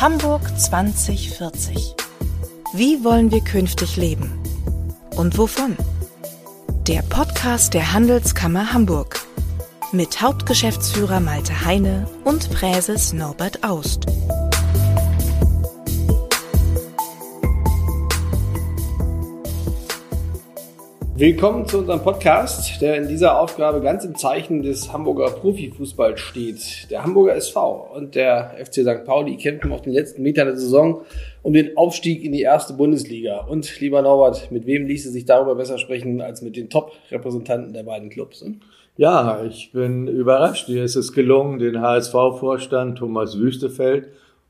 Hamburg 2040. Wie wollen wir künftig leben? Und wovon? Der Podcast der Handelskammer Hamburg. Mit Hauptgeschäftsführer Malte Heine und Präses Norbert Aust. Willkommen zu unserem Podcast, der in dieser Aufgabe ganz im Zeichen des Hamburger Profifußballs steht. Der Hamburger SV und der FC St. Pauli kämpfen auf den letzten Metern der Saison um den Aufstieg in die erste Bundesliga. Und lieber Norbert, mit wem ließe sich darüber besser sprechen als mit den Top-Repräsentanten der beiden Clubs? Ne? Ja, ich bin überrascht. Hier ist es gelungen, den HSV-Vorstand Thomas Wüstefeld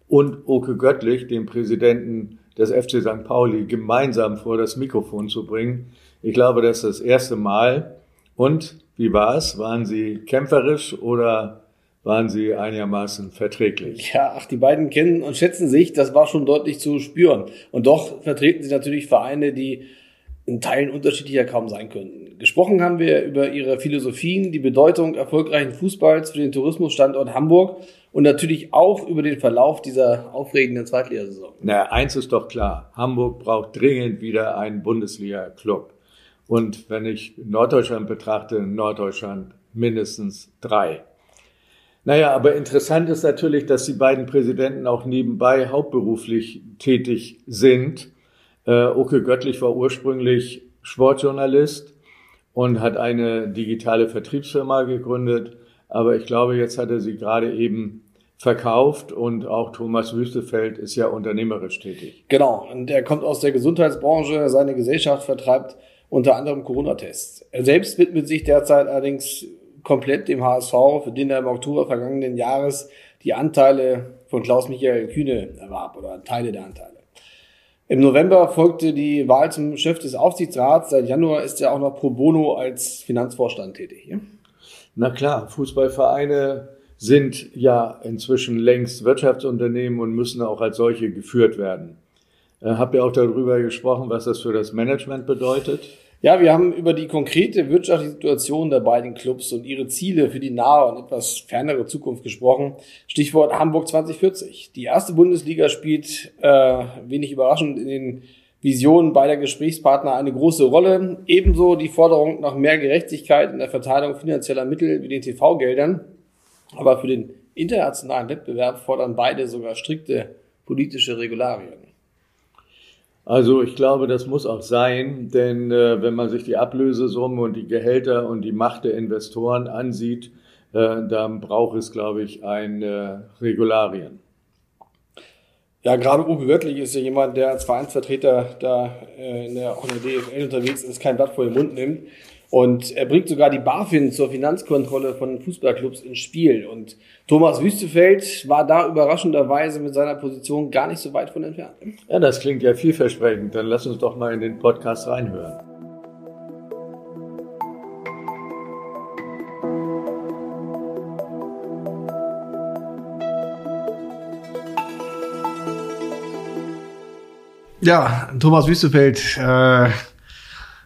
und Oke Göttlich, den Präsidenten des FC St. Pauli, gemeinsam vor das Mikrofon zu bringen. Ich glaube, das ist das erste Mal. Und wie war es? Waren Sie kämpferisch oder waren Sie einigermaßen verträglich? Ja, ach, die beiden kennen und schätzen sich. Das war schon deutlich zu spüren. Und doch vertreten Sie natürlich Vereine, die in Teilen unterschiedlicher kaum sein könnten. Gesprochen haben wir über ihre Philosophien, die Bedeutung erfolgreichen Fußballs für den Tourismusstandort Hamburg und natürlich auch über den Verlauf dieser aufregenden Zweitligasaison. Na, eins ist doch klar. Hamburg braucht dringend wieder einen Bundesliga-Club. Und wenn ich Norddeutschland betrachte, Norddeutschland mindestens drei. Naja, aber interessant ist natürlich, dass die beiden Präsidenten auch nebenbei hauptberuflich tätig sind. Äh, Oke Göttlich war ursprünglich Sportjournalist und hat eine digitale Vertriebsfirma gegründet. Aber ich glaube, jetzt hat er sie gerade eben verkauft und auch Thomas Wüstefeld ist ja unternehmerisch tätig. Genau, und er kommt aus der Gesundheitsbranche, seine Gesellschaft vertreibt unter anderem Corona-Tests. Er selbst widmet sich derzeit allerdings komplett dem HSV, für den er im Oktober vergangenen Jahres die Anteile von Klaus-Michael Kühne erwarb oder Teile der Anteile. Im November folgte die Wahl zum Chef des Aufsichtsrats. Seit Januar ist er auch noch pro bono als Finanzvorstand tätig. Na klar, Fußballvereine sind ja inzwischen längst Wirtschaftsunternehmen und müssen auch als solche geführt werden. Äh, habt ihr auch darüber gesprochen, was das für das Management bedeutet? Ja, wir haben über die konkrete wirtschaftliche Situation der beiden Clubs und ihre Ziele für die nahe und etwas fernere Zukunft gesprochen. Stichwort Hamburg 2040. Die erste Bundesliga spielt äh, wenig überraschend in den Visionen beider Gesprächspartner eine große Rolle. Ebenso die Forderung nach mehr Gerechtigkeit in der Verteilung finanzieller Mittel wie den TV-Geldern. Aber für den internationalen Wettbewerb fordern beide sogar strikte politische Regularien. Also ich glaube, das muss auch sein, denn äh, wenn man sich die Ablösesumme und die Gehälter und die Macht der Investoren ansieht, äh, dann braucht es, glaube ich, ein äh, Regularien. Ja, gerade Uwe Göttlich ist ja jemand, der als Vereinsvertreter da äh, in der, auch in der DFL unterwegs ist, kein Blatt vor den Mund nimmt. Und er bringt sogar die BaFin zur Finanzkontrolle von Fußballclubs ins Spiel. Und Thomas Wüstefeld war da überraschenderweise mit seiner Position gar nicht so weit von entfernt. Ja, das klingt ja vielversprechend. Dann lass uns doch mal in den Podcast reinhören. Ja, Thomas Wüstefeld, äh,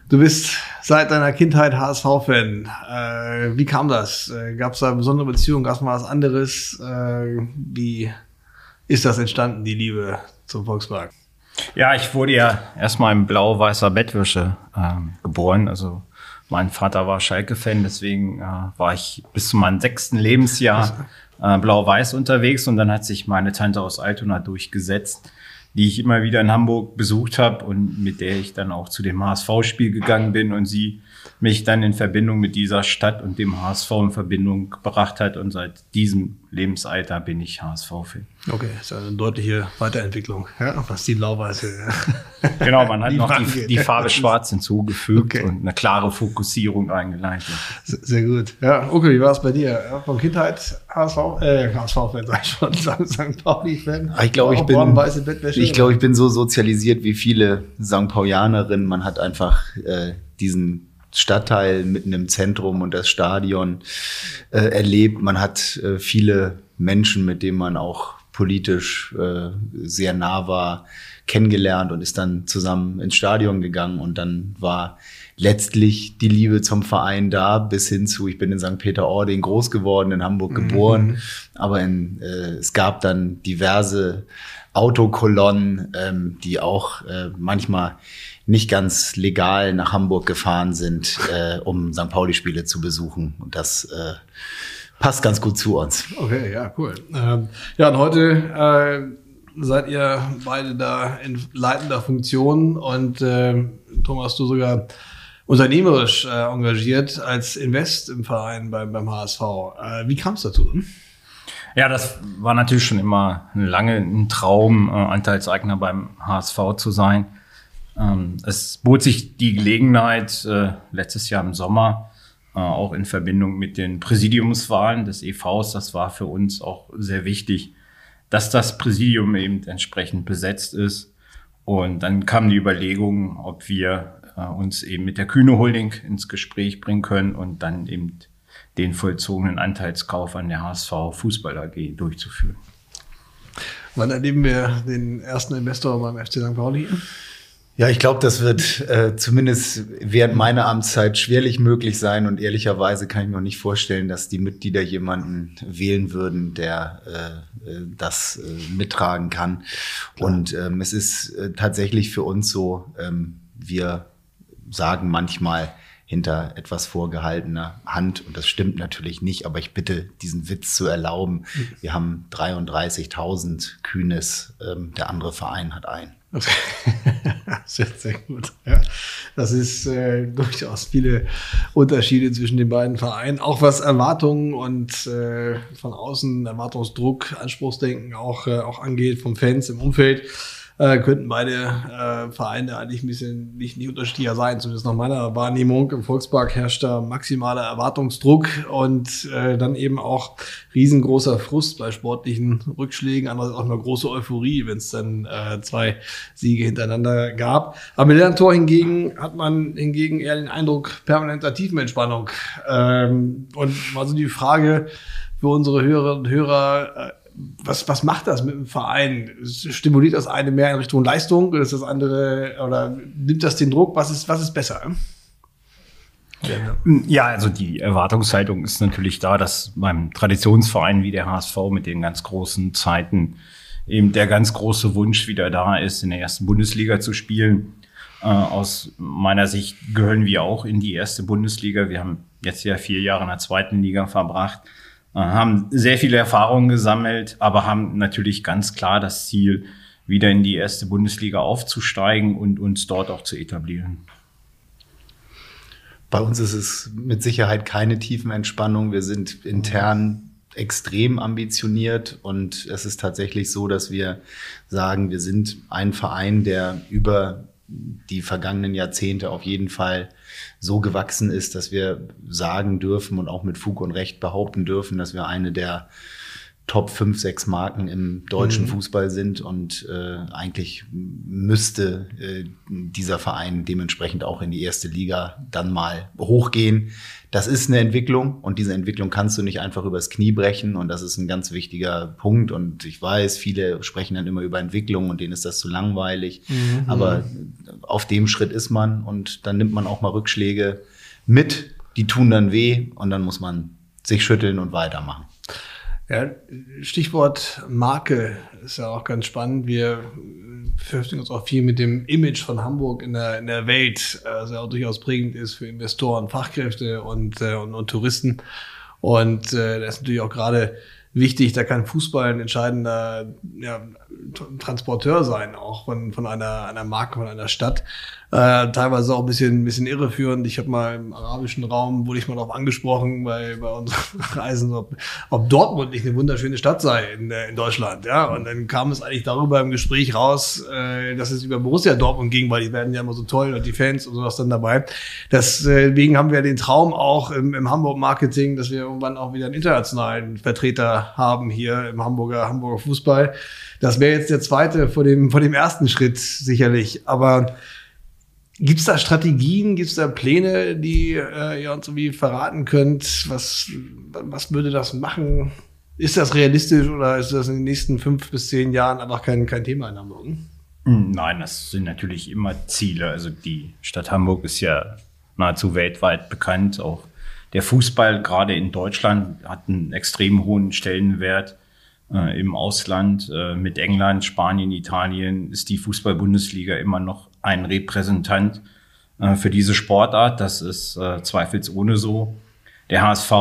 du bist seit deiner Kindheit HSV-Fan. Äh, wie kam das? Äh, Gab es da eine besondere Beziehung? Gab es mal was anderes? Äh, wie ist das entstanden, die Liebe zum Volkspark? Ja, ich wurde ja erstmal in blau-weißer Bettwäsche ähm, geboren. Also mein Vater war Schalke-Fan, deswegen äh, war ich bis zu meinem sechsten Lebensjahr äh, blau-weiß unterwegs und dann hat sich meine Tante aus Altona durchgesetzt die ich immer wieder in Hamburg besucht habe und mit der ich dann auch zu dem HSV-Spiel gegangen bin und sie mich dann in Verbindung mit dieser Stadt und dem HSV in Verbindung gebracht hat. Und seit diesem Lebensalter bin ich HSV-Fan. Okay, ist eine deutliche Weiterentwicklung, ja, was die Blau-Weiße. Genau, man hat noch die, die, Farbe Schwarz hinzugefügt okay. und eine klare Fokussierung eingeleitet. Sehr gut. Ja, okay, wie war es bei dir? Von Kindheit HSV, äh, HSV-Fan, sag ich schon, St. Pauli-Fan. Ich glaube, ich bin, ich glaube, ich bin so sozialisiert wie viele St. Paulianerinnen. Man hat einfach äh, diesen Stadtteil mitten im Zentrum und das Stadion äh, erlebt. Man hat äh, viele Menschen, mit denen man auch politisch äh, sehr nah war, kennengelernt und ist dann zusammen ins Stadion gegangen und dann war letztlich die Liebe zum Verein da, bis hin zu, ich bin in St. Peter-Ording groß geworden, in Hamburg mhm. geboren, mhm. aber in, äh, es gab dann diverse Autokolonnen, ähm, die auch äh, manchmal nicht ganz legal nach Hamburg gefahren sind, äh, um St. Pauli-Spiele zu besuchen. Und das äh, passt ganz gut zu uns. Okay, ja, cool. Ähm, ja, und heute äh, seid ihr beide da in leitender Funktion und äh, Thomas, du sogar unternehmerisch äh, engagiert als Invest im Verein beim, beim HSV. Äh, wie kam es dazu? Ja, das war natürlich schon immer lange ein Traum, äh, Anteilseigner beim HSV zu sein. Ähm, es bot sich die Gelegenheit äh, letztes Jahr im Sommer, äh, auch in Verbindung mit den Präsidiumswahlen des EVs. Das war für uns auch sehr wichtig, dass das Präsidium eben entsprechend besetzt ist. Und dann kam die Überlegung, ob wir äh, uns eben mit der Kühne Holding ins Gespräch bringen können und dann eben den vollzogenen Anteilskauf an der HSV Fußball AG durchzuführen. Wann erleben wir den ersten Investor beim FC St. Pauli? Ja, ich glaube, das wird äh, zumindest während meiner Amtszeit schwerlich möglich sein und ehrlicherweise kann ich mir auch nicht vorstellen, dass die Mitglieder jemanden wählen würden, der äh, äh das äh, mittragen kann. Klar. Und ähm, es ist äh, tatsächlich für uns so, ähm, wir sagen manchmal hinter etwas vorgehaltener Hand und das stimmt natürlich nicht, aber ich bitte, diesen Witz zu erlauben. Mhm. Wir haben 33.000 Kühnes, ähm, der andere Verein hat einen. sehr, sehr gut. Ja, das ist äh, durchaus viele Unterschiede zwischen den beiden Vereinen, auch was Erwartungen und äh, von außen Erwartungsdruck, Anspruchsdenken auch, äh, auch angeht vom Fans im Umfeld äh, könnten beide äh, Vereine eigentlich ein bisschen nicht, nicht unterschiedlicher sein, zumindest nach meiner Wahrnehmung. Im Volkspark herrscht da maximaler Erwartungsdruck und äh, dann eben auch riesengroßer Frust bei sportlichen Rückschlägen, andererseits auch eine große Euphorie, wenn es dann äh, zwei Siege hintereinander gab. Dem Tor hingegen hat man hingegen eher den Eindruck permanenter Tiefenentspannung. Ähm, und mal so die Frage für unsere Hörerinnen und Hörer, äh, was, was macht das mit dem Verein? Stimuliert das eine mehr in Richtung Leistung oder ist das andere oder nimmt das den Druck? Was ist, was ist besser? Ja, also die Erwartungshaltung ist natürlich da, dass beim Traditionsverein wie der HSV mit den ganz großen Zeiten eben der ganz große Wunsch wieder da ist, in der ersten Bundesliga zu spielen. Äh, aus meiner Sicht gehören wir auch in die erste Bundesliga. Wir haben jetzt ja vier Jahre in der zweiten Liga verbracht. Äh, haben sehr viele Erfahrungen gesammelt, aber haben natürlich ganz klar das Ziel, wieder in die erste Bundesliga aufzusteigen und uns dort auch zu etablieren. Bei uns ist es mit Sicherheit keine tiefen Entspannung. Wir sind intern extrem ambitioniert und es ist tatsächlich so, dass wir sagen, wir sind ein Verein, der über die vergangenen Jahrzehnte auf jeden Fall so gewachsen ist, dass wir sagen dürfen und auch mit Fug und Recht behaupten dürfen, dass wir eine der Top 5, 6 Marken im deutschen mhm. Fußball sind und äh, eigentlich müsste äh, dieser Verein dementsprechend auch in die erste Liga dann mal hochgehen. Das ist eine Entwicklung und diese Entwicklung kannst du nicht einfach übers Knie brechen und das ist ein ganz wichtiger Punkt und ich weiß, viele sprechen dann immer über Entwicklung und denen ist das zu langweilig, mhm. aber auf dem Schritt ist man und dann nimmt man auch mal Rückschläge mit, die tun dann weh und dann muss man sich schütteln und weitermachen. Ja, Stichwort Marke ist ja auch ganz spannend. Wir beschäftigen uns auch viel mit dem Image von Hamburg in der, in der Welt, das ja auch durchaus prägend ist für Investoren, Fachkräfte und, äh, und, und Touristen. Und äh, das ist natürlich auch gerade wichtig, da kann Fußball ein entscheidender ja, Transporteur sein, auch von, von einer, einer Marke, von einer Stadt. Äh, teilweise auch ein bisschen, ein bisschen irreführend. Ich habe mal im arabischen Raum, wurde ich mal darauf angesprochen bei, bei unseren Reisen, ob, ob Dortmund nicht eine wunderschöne Stadt sei in, äh, in Deutschland. Ja, und dann kam es eigentlich darüber im Gespräch raus, äh, dass es über Borussia Dortmund ging, weil die werden ja immer so toll und die Fans und sowas dann dabei. Deswegen haben wir den Traum auch im, im Hamburg-Marketing, dass wir irgendwann auch wieder einen internationalen Vertreter haben hier im Hamburger, Hamburger Fußball. Das wäre jetzt der zweite vor dem, vor dem ersten Schritt sicherlich. Aber Gibt es da Strategien, gibt es da Pläne, die äh, ihr uns irgendwie verraten könnt? Was, was würde das machen? Ist das realistisch oder ist das in den nächsten fünf bis zehn Jahren einfach kein, kein Thema in Hamburg? Hm, nein, das sind natürlich immer Ziele. Also die Stadt Hamburg ist ja nahezu weltweit bekannt. Auch der Fußball, gerade in Deutschland, hat einen extrem hohen Stellenwert. Äh, Im Ausland äh, mit England, Spanien, Italien ist die Fußball-Bundesliga immer noch ein Repräsentant äh, für diese Sportart. Das ist äh, zweifelsohne so. Der HSV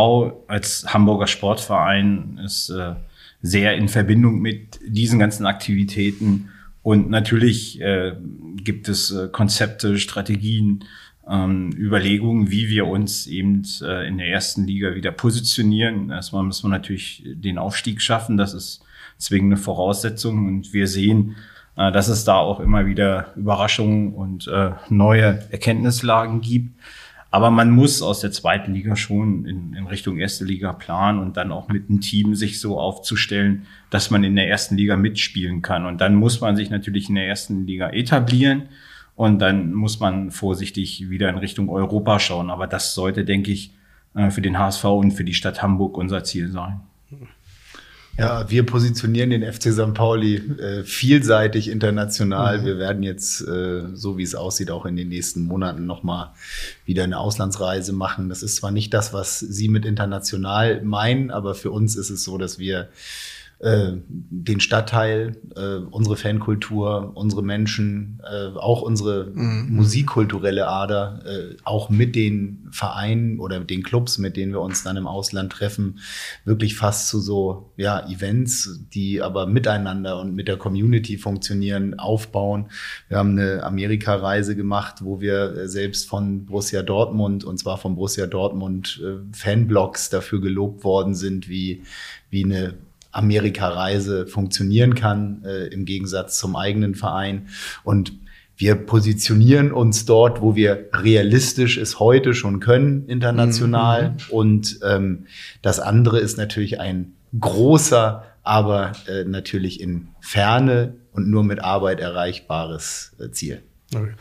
als Hamburger Sportverein ist äh, sehr in Verbindung mit diesen ganzen Aktivitäten. Und natürlich äh, gibt es Konzepte, Strategien, Überlegungen, wie wir uns eben äh, in der ersten Liga wieder positionieren. Erstmal müssen wir natürlich den Aufstieg schaffen. Das ist zwingende Voraussetzung. Und wir sehen, äh, dass es da auch immer wieder Überraschungen und äh, neue Erkenntnislagen gibt. Aber man muss aus der zweiten Liga schon in, in Richtung erste Liga planen und dann auch mit einem Team sich so aufzustellen, dass man in der ersten Liga mitspielen kann. Und dann muss man sich natürlich in der ersten Liga etablieren und dann muss man vorsichtig wieder in Richtung Europa schauen. Aber das sollte, denke ich, äh, für den HSV und für die Stadt Hamburg unser Ziel sein. Ja, wir positionieren den FC St. Pauli äh, vielseitig international. Mhm. Wir werden jetzt, äh, so wie es aussieht, auch in den nächsten Monaten nochmal wieder eine Auslandsreise machen. Das ist zwar nicht das, was Sie mit international meinen, aber für uns ist es so, dass wir äh, den Stadtteil, äh, unsere Fankultur, unsere Menschen, äh, auch unsere mhm. musikkulturelle Ader, äh, auch mit den Vereinen oder den Clubs, mit denen wir uns dann im Ausland treffen, wirklich fast zu so ja, Events, die aber miteinander und mit der Community funktionieren, aufbauen. Wir haben eine Amerika-Reise gemacht, wo wir äh, selbst von Borussia Dortmund und zwar von Borussia Dortmund äh, Fanblogs dafür gelobt worden sind, wie, wie eine Amerika-Reise funktionieren kann, äh, im Gegensatz zum eigenen Verein. Und wir positionieren uns dort, wo wir realistisch es heute schon können, international. Mhm. Und ähm, das andere ist natürlich ein großer, aber äh, natürlich in Ferne und nur mit Arbeit erreichbares äh, Ziel. Okay.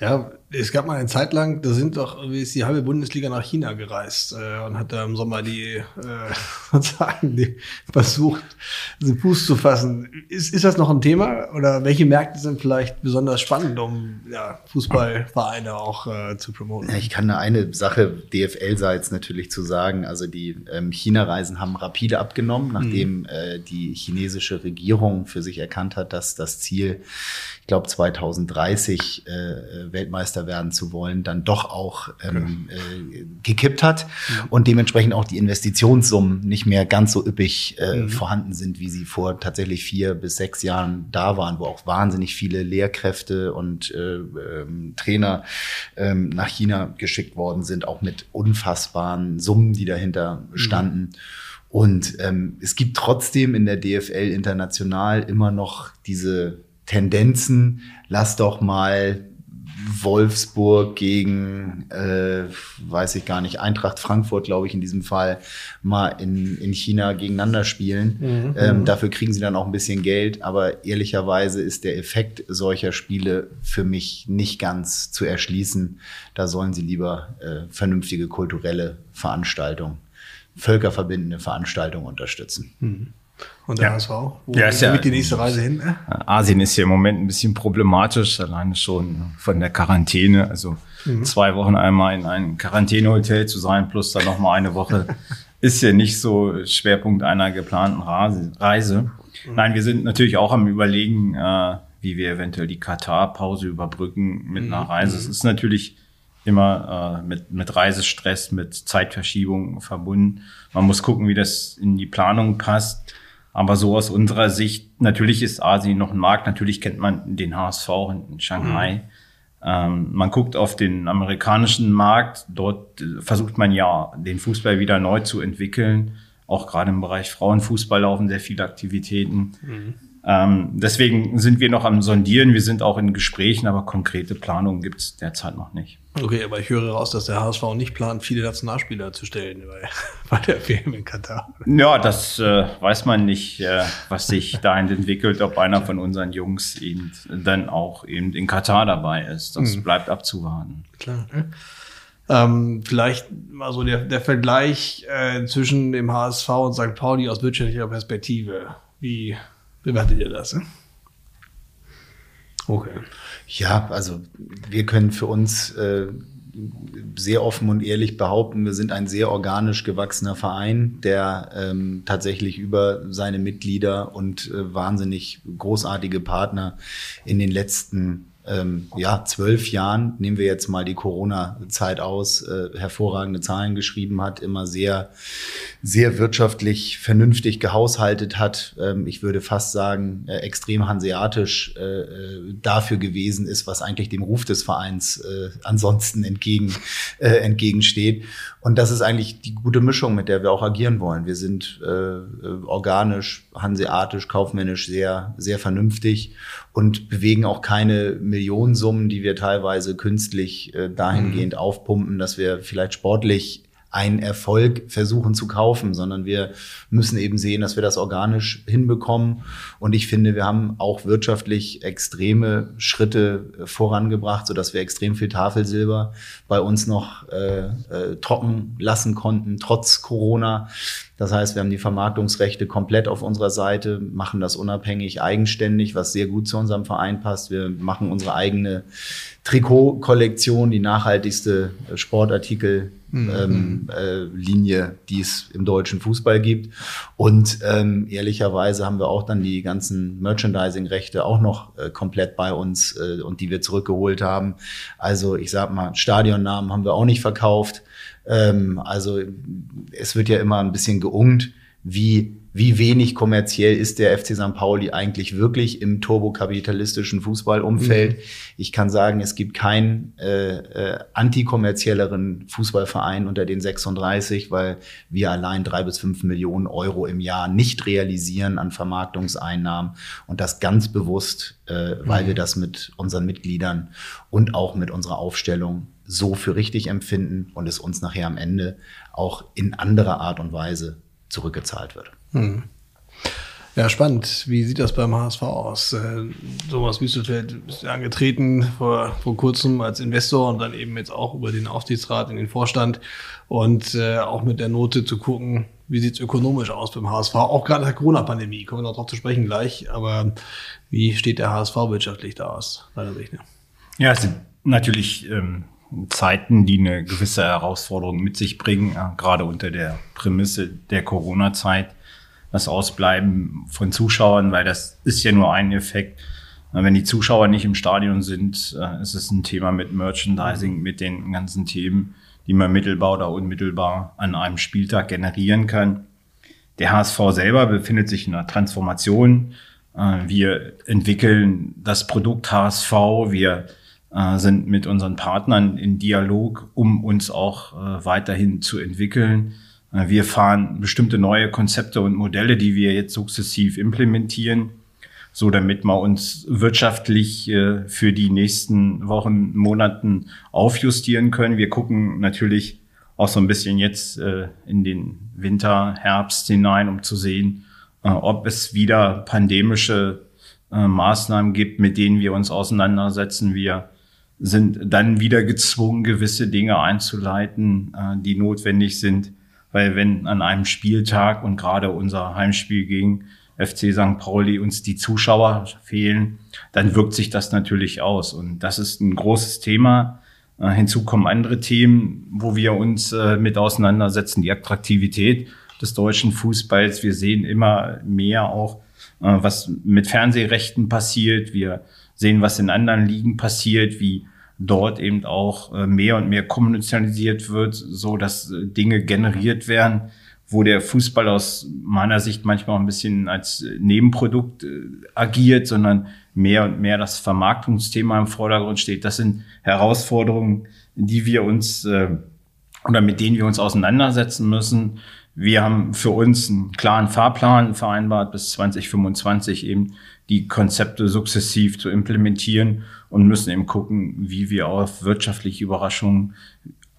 Ja, es gab mal eine Zeit lang, da sind doch ist die halbe Bundesliga nach China gereist äh, und hat da im Sommer die äh, sozusagen die versucht, den Fuß zu fassen. Ist, ist das noch ein Thema oder welche Märkte sind vielleicht besonders spannend, um ja, Fußballvereine auch äh, zu promoten? Ja, ich kann da eine Sache DFL-seits natürlich zu sagen. Also die ähm, China-Reisen haben rapide abgenommen, nachdem mhm. äh, die chinesische Regierung für sich erkannt hat, dass das Ziel, ich glaube 2030 äh, Weltmeister Weltmeister werden zu wollen, dann doch auch ähm, äh, gekippt hat mhm. und dementsprechend auch die Investitionssummen nicht mehr ganz so üppig äh, mhm. vorhanden sind, wie sie vor tatsächlich vier bis sechs Jahren da waren, wo auch wahnsinnig viele Lehrkräfte und äh, ähm, Trainer ähm, nach China geschickt worden sind, auch mit unfassbaren Summen, die dahinter mhm. standen. Mhm. Und ähm, es gibt trotzdem in der DFL international immer noch diese Tendenzen, lass doch mal Wolfsburg gegen, äh, weiß ich gar nicht, Eintracht Frankfurt, glaube ich, in diesem Fall mal in, in China gegeneinander spielen. Mhm. Ähm, dafür kriegen sie dann auch ein bisschen Geld, aber ehrlicherweise ist der Effekt solcher Spiele für mich nicht ganz zu erschließen. Da sollen sie lieber äh, vernünftige kulturelle Veranstaltungen, völkerverbindende Veranstaltungen unterstützen. Mhm. Und der ja. HSV? Wo ja, ist ja, mit die nächste Reise hin? Ne? Asien ist ja im Moment ein bisschen problematisch, alleine schon von der Quarantäne. Also mhm. zwei Wochen einmal in einem Quarantänehotel zu sein, plus dann noch mal eine Woche, ist ja nicht so Schwerpunkt einer geplanten Reise. Mhm. Nein, wir sind natürlich auch am Überlegen, äh, wie wir eventuell die Katar-Pause überbrücken mit mhm. einer Reise. Es ist natürlich immer äh, mit, mit Reisestress, mit Zeitverschiebung verbunden. Man muss gucken, wie das in die Planung passt. Aber so aus unserer Sicht, natürlich ist Asien noch ein Markt, natürlich kennt man den HSV in Shanghai. Mhm. Ähm, man guckt auf den amerikanischen Markt, dort äh, versucht man ja, den Fußball wieder neu zu entwickeln. Auch gerade im Bereich Frauenfußball laufen sehr viele Aktivitäten. Mhm. Ähm, deswegen sind wir noch am Sondieren, wir sind auch in Gesprächen, aber konkrete Planungen gibt es derzeit noch nicht. Okay, aber ich höre raus, dass der HSV nicht plant, viele Nationalspieler zu stellen bei, bei der WM in Katar. Ja, das äh, weiß man nicht, äh, was sich dahin entwickelt, ob einer von unseren Jungs eben dann auch eben in Katar dabei ist. Das mhm. bleibt abzuwarten. Klar. Ne? Ähm, vielleicht mal so der, der Vergleich äh, zwischen dem HSV und St. Pauli aus wirtschaftlicher Perspektive. Wie bewertet ihr das? Okay. Ja, also wir können für uns äh, sehr offen und ehrlich behaupten, wir sind ein sehr organisch gewachsener Verein, der ähm, tatsächlich über seine Mitglieder und äh, wahnsinnig großartige Partner in den letzten ähm, ja, zwölf Jahren, nehmen wir jetzt mal die Corona-Zeit aus, äh, hervorragende Zahlen geschrieben hat, immer sehr, sehr wirtschaftlich vernünftig gehaushaltet hat. Ähm, ich würde fast sagen, äh, extrem hanseatisch äh, äh, dafür gewesen ist, was eigentlich dem Ruf des Vereins äh, ansonsten entgegen, äh, entgegensteht. Und das ist eigentlich die gute Mischung, mit der wir auch agieren wollen. Wir sind organisch, hanseatisch, kaufmännisch sehr, sehr vernünftig und bewegen auch keine Millionensummen, die wir teilweise künstlich äh, dahingehend mhm. aufpumpen, dass wir vielleicht sportlich einen Erfolg versuchen zu kaufen, sondern wir müssen eben sehen, dass wir das organisch hinbekommen. Und ich finde, wir haben auch wirtschaftlich extreme Schritte äh, vorangebracht, sodass wir extrem viel Tafelsilber bei uns noch äh, äh, trocken lassen konnten, trotz Corona. Das heißt, wir haben die Vermarktungsrechte komplett auf unserer Seite, machen das unabhängig, eigenständig, was sehr gut zu unserem Verein passt. Wir machen unsere eigene Trikotkollektion, die nachhaltigste Sportartikel mhm. ähm, äh, Linie, die es im deutschen Fußball gibt. Und ähm, ehrlicherweise haben wir auch dann die ganzen Merchandising-Rechte auch noch äh, komplett bei uns äh, und die wir zurückgeholt haben. Also ich sag mal, Stadionnamen haben wir auch nicht verkauft. Ähm, also es wird ja immer ein bisschen geungt, wie wie wenig kommerziell ist der FC St. Pauli eigentlich wirklich im turbokapitalistischen Fußballumfeld. Mhm. Ich kann sagen, es gibt keinen äh, äh, antikommerzielleren Fußballverein unter den 36, weil wir allein drei bis fünf Millionen Euro im Jahr nicht realisieren an Vermarktungseinnahmen und das ganz bewusst, äh, weil mhm. wir das mit unseren Mitgliedern und auch mit unserer Aufstellung so für richtig empfinden und es uns nachher am Ende auch in anderer Art und Weise zurückgezahlt wird. Hm. Ja, spannend. Wie sieht das beim HSV aus? Äh, Thomas Wüstelfeld ist angetreten vor, vor kurzem als Investor und dann eben jetzt auch über den Aufsichtsrat in den Vorstand und äh, auch mit der Note zu gucken, wie sieht es ökonomisch aus beim HSV? Auch gerade der Corona-Pandemie, kommen wir noch drauf zu sprechen gleich, aber wie steht der HSV wirtschaftlich da aus, deiner Sicht? Ja, es sind natürlich ähm, Zeiten, die eine gewisse Herausforderung mit sich bringen, ja, gerade unter der Prämisse der Corona-Zeit das Ausbleiben von Zuschauern, weil das ist ja nur ein Effekt. Wenn die Zuschauer nicht im Stadion sind, äh, ist es ein Thema mit Merchandising, mit den ganzen Themen, die man mittelbar oder unmittelbar an einem Spieltag generieren kann. Der HSV selber befindet sich in einer Transformation. Äh, wir entwickeln das Produkt HSV. Wir äh, sind mit unseren Partnern in Dialog, um uns auch weiterhin zu entwickeln. Äh, wir fahren bestimmte neue Konzepte und Modelle, die wir jetzt sukzessiv implementieren, so damit wir uns wirtschaftlich äh, für die nächsten Wochen, Monaten aufjustieren können. Wir gucken natürlich auch so ein bisschen jetzt äh, in den Winter, Herbst hinein, um zu sehen, ob es wieder pandemische Maßnahmen gibt, mit denen wir uns auseinandersetzen. Wir sind dann wieder gezwungen, gewisse Dinge einzuleiten, die notwendig sind weil wenn an einem Spieltag und gerade unser Heimspiel gegen FC St. Pauli uns die Zuschauer fehlen, dann wirkt sich das natürlich aus. Und das ist ein großes Thema. Äh, hinzu kommen andere Themen, wo wir uns äh, mit auseinandersetzen. Die Attraktivität des deutschen Fußballs. Wir sehen immer mehr auch, äh, was mit Fernsehrechten passiert. Wir sehen, was in anderen Ligen passiert, wie dort eben auch äh, mehr und mehr kommerzialisiert wird, so dass äh, Dinge generiert werden, wo der Fußball aus meiner Sicht manchmal auch ein bisschen als äh, Nebenprodukt agiert, sondern mehr und mehr das Vermarktungsthema im Vordergrund steht. Das sind Herausforderungen, die wir uns oder mit denen wir uns auseinandersetzen müssen. Wir haben für uns einen klaren Fahrplan vereinbart, bis 2025 eben die Konzepte sukzessiv zu implementieren und müssen eben gucken, wie wir auf wirtschaftliche Überraschungen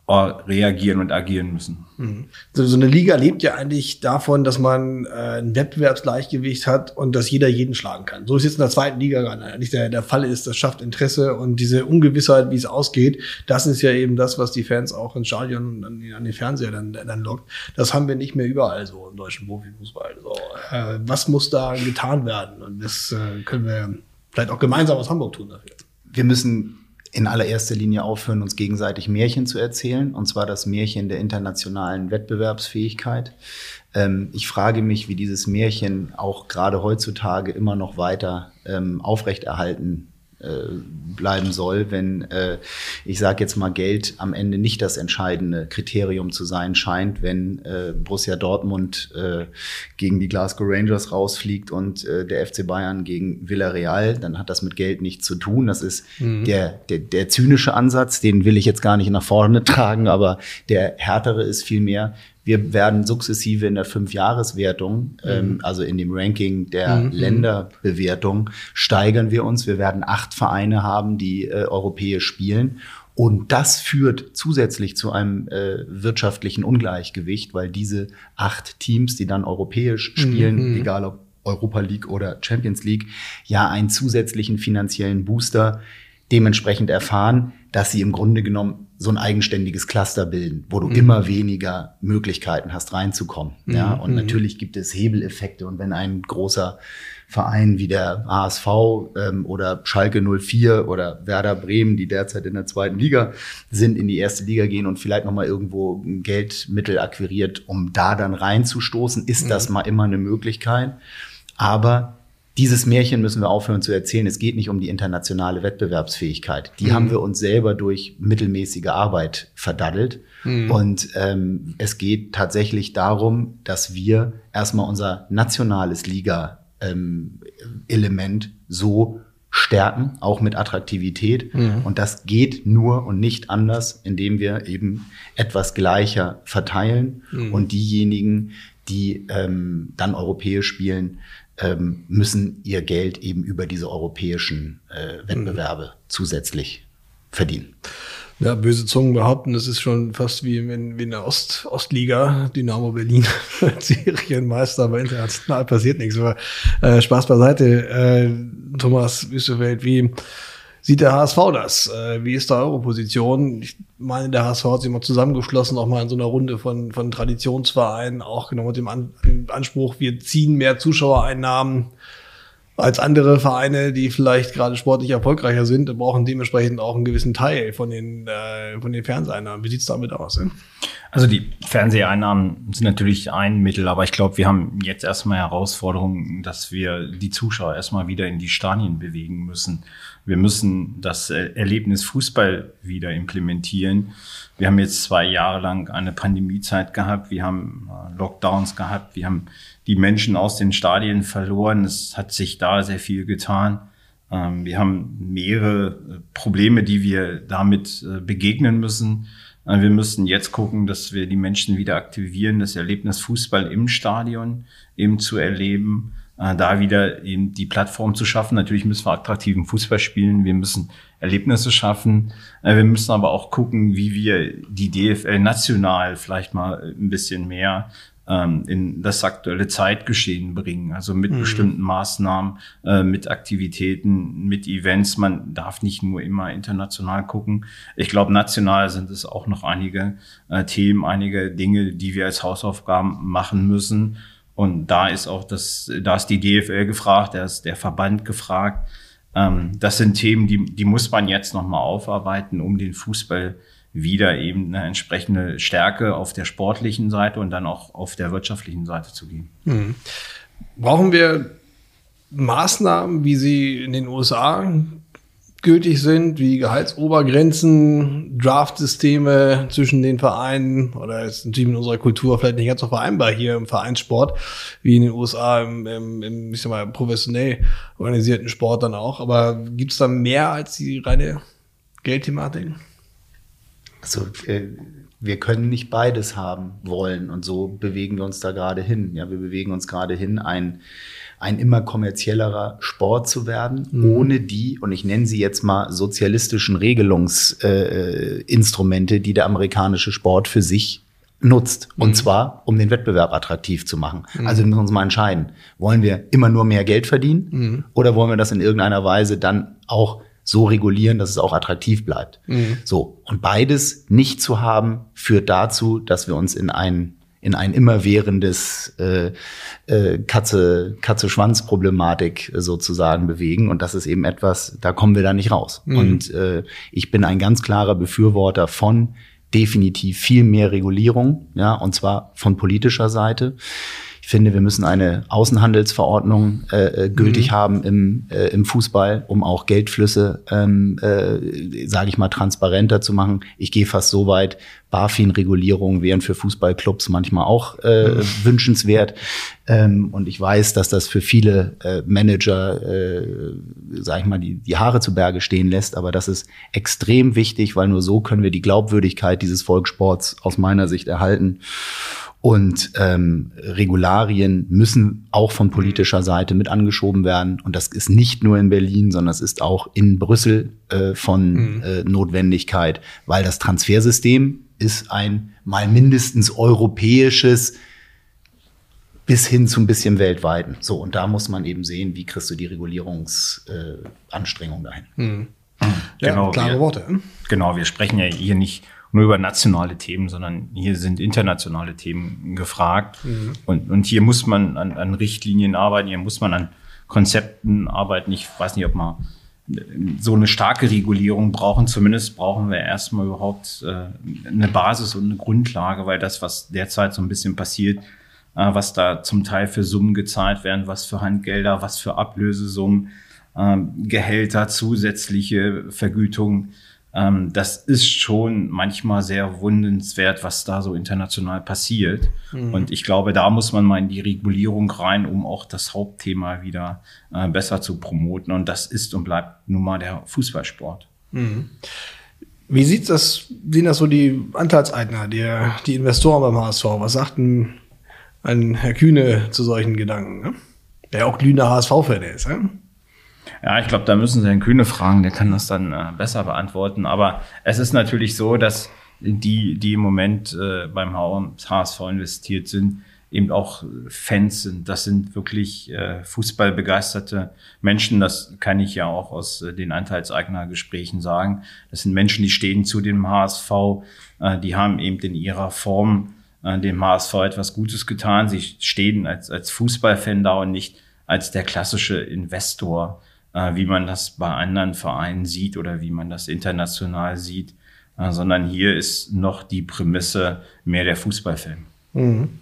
reagieren und agieren müssen. Mhm. So eine Liga lebt ja eigentlich davon, dass man äh, ein Wettbewerbsgleichgewicht hat und dass jeder jeden schlagen kann. So ist jetzt in der zweiten Liga gar nicht der, der Fall ist. Das schafft Interesse und diese Ungewissheit, wie es ausgeht, das ist ja eben das, was die Fans auch ins Stadion und an, an den Fernseher dann, dann lockt. Das haben wir nicht mehr überall so im deutschen Profifußball. So, äh, was muss da getan werden? Und das äh, können wir vielleicht auch gemeinsam aus Hamburg tun dafür? Wir müssen in allererster Linie aufhören, uns gegenseitig Märchen zu erzählen, und zwar das Märchen der internationalen Wettbewerbsfähigkeit. Ähm, ich frage mich, wie dieses Märchen auch gerade heutzutage immer noch weiter ähm, aufrechterhalten bleiben soll, wenn äh, ich sage jetzt mal Geld am Ende nicht das entscheidende Kriterium zu sein scheint, wenn äh, Borussia Dortmund äh, gegen die Glasgow Rangers rausfliegt und äh, der FC Bayern gegen Villarreal, dann hat das mit Geld nichts zu tun. Das ist mhm. der, der, der zynische Ansatz, den will ich jetzt gar nicht nach vorne tragen, aber der härtere ist vielmehr, wir werden sukzessive in der Fünfjahreswertung, mhm. ähm, also in dem Ranking der mhm. Länderbewertung, steigern wir uns. Wir werden acht Vereine haben, die äh, europäisch spielen. Und das führt zusätzlich zu einem äh, wirtschaftlichen Ungleichgewicht, weil diese acht Teams, die dann europäisch spielen, mhm. egal ob Europa League oder Champions League, ja einen zusätzlichen finanziellen Booster dementsprechend erfahren, dass sie im Grunde genommen so ein eigenständiges Cluster bilden, wo du mhm. immer weniger Möglichkeiten hast, reinzukommen. Mhm. Ja, und mhm. natürlich gibt es Hebeleffekte. Und wenn ein großer Verein wie der HSV ähm, oder Schalke 04 oder Werder Bremen, die derzeit in der zweiten Liga sind, in die erste Liga gehen und vielleicht nochmal irgendwo Geldmittel akquiriert, um da dann reinzustoßen, ist mhm. das mal immer eine Möglichkeit. Aber dieses Märchen müssen wir aufhören zu erzählen. Es geht nicht um die internationale Wettbewerbsfähigkeit. Die mhm. haben wir uns selber durch mittelmäßige Arbeit verdaddelt. Mhm. Und ähm, es geht tatsächlich darum, dass wir erstmal unser nationales Liga-Element ähm, so stärken, auch mit Attraktivität. Mhm. Und das geht nur und nicht anders, indem wir eben etwas gleicher verteilen mhm. und diejenigen, die ähm, dann europäisch spielen, ähm, müssen ihr Geld eben über diese europäischen äh, Wettbewerbe mhm. zusätzlich verdienen. Ja, böse Zungen behaupten, das ist schon fast wie in, wie in der Ost, Ostliga, Dynamo Berlin, Serienmeister, aber international passiert nichts. Aber äh, Spaß beiseite, äh, Thomas Wüstefeld, wie sieht der HSV das? Äh, wie ist da eure Position? Ich meine, der HSV hat sich mal zusammengeschlossen, auch mal in so einer Runde von, von Traditionsvereinen, auch genau mit dem An Anspruch, wir ziehen mehr Zuschauereinnahmen als andere Vereine, die vielleicht gerade sportlich erfolgreicher sind, brauchen dementsprechend auch einen gewissen Teil von den, äh, von den Fernseheinnahmen. Wie sieht's damit aus? Äh? Also die Fernseheinnahmen sind natürlich ein Mittel, aber ich glaube, wir haben jetzt erstmal Herausforderungen, dass wir die Zuschauer erstmal wieder in die Stadien bewegen müssen. Wir müssen das Erlebnis Fußball wieder implementieren. Wir haben jetzt zwei Jahre lang eine Pandemiezeit gehabt, wir haben äh, Lockdowns gehabt, wir haben die Menschen aus den Stadien verloren. Es hat sich da sehr viel getan. Ähm, wir haben mehrere äh, Probleme, die wir damit äh, begegnen müssen. Äh, wir müssen jetzt gucken, dass wir die Menschen wieder aktivieren, das Erlebnis Fußball im Stadion eben zu erleben, da wieder eben die Plattform zu schaffen. Natürlich müssen wir attraktiven Fußball spielen. Wir müssen Erlebnisse schaffen. Wir müssen aber auch gucken, wie wir die DFL national vielleicht mal ein bisschen mehr ähm, in das aktuelle Zeitgeschehen bringen. Also mit mhm. bestimmten Maßnahmen, äh, mit Aktivitäten, mit Events. Man darf nicht nur immer international gucken. Ich glaube, national sind es auch noch einige äh, Themen, einige Dinge, die wir als Hausaufgaben machen müssen. Und da ist auch das, da ist die DFL gefragt, da ist der Verband gefragt. Ähm, das sind Themen, die, die muss man jetzt nochmal aufarbeiten, um den Fußball wieder eben eine entsprechende Stärke auf der sportlichen Seite und dann auch auf der wirtschaftlichen Seite zu geben. Mhm. Brauchen wir Maßnahmen, wie sie in den USA gültig sind, wie Gehaltsobergrenzen, Draftsysteme zwischen den Vereinen oder ist natürlich in unserer Kultur vielleicht nicht ganz so vereinbar hier im Vereinssport, wie in den USA im, im, im ich sag mal, professionell organisierten Sport dann auch. Aber gibt es da mehr als die reine Geldthematik? Also äh, wir können nicht beides haben wollen und so bewegen wir uns da gerade hin. Ja, wir bewegen uns gerade hin, ein, ein immer kommerziellerer Sport zu werden, mhm. ohne die, und ich nenne sie jetzt mal sozialistischen Regelungsinstrumente, äh, die der amerikanische Sport für sich nutzt. Und mhm. zwar, um den Wettbewerb attraktiv zu machen. Mhm. Also wir müssen uns mal entscheiden. Wollen wir immer nur mehr Geld verdienen? Mhm. Oder wollen wir das in irgendeiner Weise dann auch so regulieren, dass es auch attraktiv bleibt. Mhm. So. Und beides nicht zu haben, führt dazu, dass wir uns in ein, in ein immerwährendes äh, äh, Katze, Katze-Schwanz-Problematik sozusagen bewegen. Und das ist eben etwas, da kommen wir da nicht raus. Mhm. Und äh, ich bin ein ganz klarer Befürworter von definitiv viel mehr Regulierung, ja, und zwar von politischer Seite. Ich finde, wir müssen eine Außenhandelsverordnung äh, äh, gültig mhm. haben im, äh, im Fußball, um auch Geldflüsse, ähm, äh, sage ich mal, transparenter zu machen. Ich gehe fast so weit, BaFin-Regulierungen wären für Fußballclubs manchmal auch äh, mhm. wünschenswert. Ähm, und ich weiß, dass das für viele äh, Manager, äh, sage ich mal, die, die Haare zu Berge stehen lässt. Aber das ist extrem wichtig, weil nur so können wir die Glaubwürdigkeit dieses Volkssports aus meiner Sicht erhalten. Und ähm, Regularien müssen auch von politischer Seite mit angeschoben werden. Und das ist nicht nur in Berlin, sondern es ist auch in Brüssel äh, von mhm. äh, Notwendigkeit, weil das Transfersystem ist ein mal mindestens europäisches bis hin zu ein bisschen weltweiten. So, und da muss man eben sehen, wie kriegst du die Regulierungsanstrengung äh, dahin. Mhm. Ja, genau, klare wir, Worte. Genau, wir sprechen ja hier nicht nur über nationale Themen, sondern hier sind internationale Themen gefragt. Mhm. Und, und hier muss man an, an Richtlinien arbeiten, hier muss man an Konzepten arbeiten. Ich weiß nicht, ob man so eine starke Regulierung brauchen. Zumindest brauchen wir erstmal überhaupt äh, eine Basis und eine Grundlage, weil das, was derzeit so ein bisschen passiert, äh, was da zum Teil für Summen gezahlt werden, was für Handgelder, was für Ablösesummen, äh, Gehälter, zusätzliche Vergütungen, ähm, das ist schon manchmal sehr wundenswert, was da so international passiert. Mhm. Und ich glaube, da muss man mal in die Regulierung rein, um auch das Hauptthema wieder äh, besser zu promoten. Und das ist und bleibt nun mal der Fußballsport. Mhm. Wie sieht das, sehen das so die Anteilseigner, die, die Investoren beim HSV? Was sagt denn ein Herr Kühne zu solchen Gedanken? Ne? Der auch glühender HSV-Fan ist. Ne? Ja, ich glaube, da müssen Sie Herrn Kühne fragen, der kann das dann äh, besser beantworten. Aber es ist natürlich so, dass die, die im Moment äh, beim HSV investiert sind, eben auch Fans sind. Das sind wirklich äh, fußballbegeisterte Menschen. Das kann ich ja auch aus äh, den Anteilseignergesprächen sagen. Das sind Menschen, die stehen zu dem HSV. Äh, die haben eben in ihrer Form äh, dem HSV etwas Gutes getan. Sie stehen als, als Fußballfan da und nicht als der klassische Investor wie man das bei anderen Vereinen sieht oder wie man das international sieht, äh, sondern hier ist noch die Prämisse mehr der Fußballfilm. Mhm.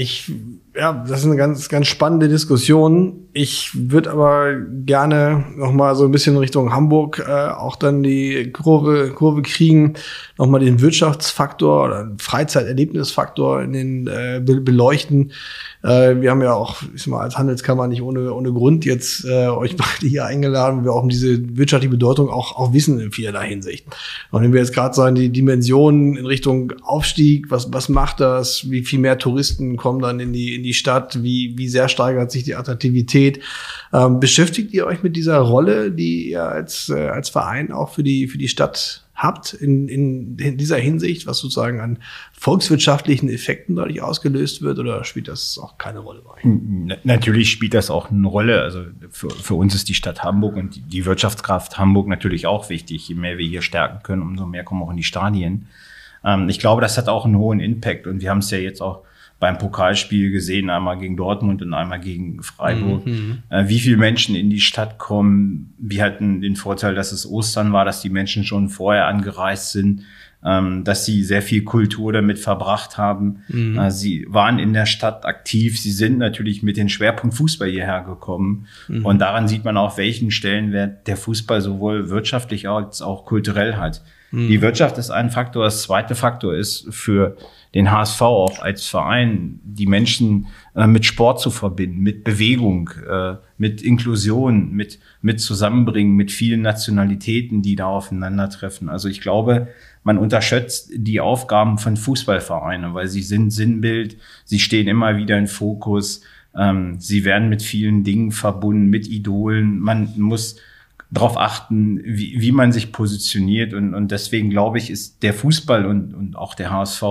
Ich, ja, das ist eine ganz, ganz spannende Diskussion. Ich würde aber gerne noch mal so ein bisschen Richtung Hamburg äh, auch dann die Kurve, Kurve kriegen, noch mal den Wirtschaftsfaktor oder Freizeiterlebnisfaktor in den äh, beleuchten. Äh, wir haben ja auch, ich sag mal, als Handelskammer nicht ohne, ohne Grund jetzt äh, euch beide hier eingeladen, weil wir auch um diese wirtschaftliche Bedeutung auch, auch wissen in vielerlei Hinsicht. Und wenn wir jetzt gerade sagen, die Dimensionen in Richtung Aufstieg, was, was macht das? Wie viel mehr Touristen kommen dann in die, in die Stadt? Wie, wie sehr steigert sich die Attraktivität? Ähm, beschäftigt ihr euch mit dieser Rolle, die ihr als, äh, als Verein auch für die, für die Stadt habt in, in, in dieser Hinsicht, was sozusagen an volkswirtschaftlichen Effekten dadurch ausgelöst wird, oder spielt das auch keine Rolle bei euch? Natürlich spielt das auch eine Rolle. Also für, für uns ist die Stadt Hamburg und die Wirtschaftskraft Hamburg natürlich auch wichtig. Je mehr wir hier stärken können, umso mehr kommen auch in die Stadien. Ähm, ich glaube, das hat auch einen hohen Impact und wir haben es ja jetzt auch beim Pokalspiel gesehen, einmal gegen Dortmund und einmal gegen Freiburg, mhm. äh, wie viele Menschen in die Stadt kommen. Wir hatten den Vorteil, dass es Ostern war, dass die Menschen schon vorher angereist sind, ähm, dass sie sehr viel Kultur damit verbracht haben. Mhm. Äh, sie waren in der Stadt aktiv. Sie sind natürlich mit dem Schwerpunkt Fußball hierher gekommen. Mhm. Und daran sieht man auch, welchen Stellenwert der Fußball sowohl wirtschaftlich als auch kulturell hat. Mhm. Die Wirtschaft ist ein Faktor. Das zweite Faktor ist für den HSV auch als Verein, die Menschen äh, mit Sport zu verbinden, mit Bewegung, äh, mit Inklusion, mit, mit Zusammenbringen, mit vielen Nationalitäten, die da aufeinandertreffen. Also ich glaube, man unterschätzt die Aufgaben von Fußballvereinen, weil sie sind Sinnbild, sie stehen immer wieder im Fokus, ähm, sie werden mit vielen Dingen verbunden, mit Idolen. Man muss darauf achten, wie, wie man sich positioniert. Und, und deswegen glaube ich, ist der Fußball und, und auch der HSV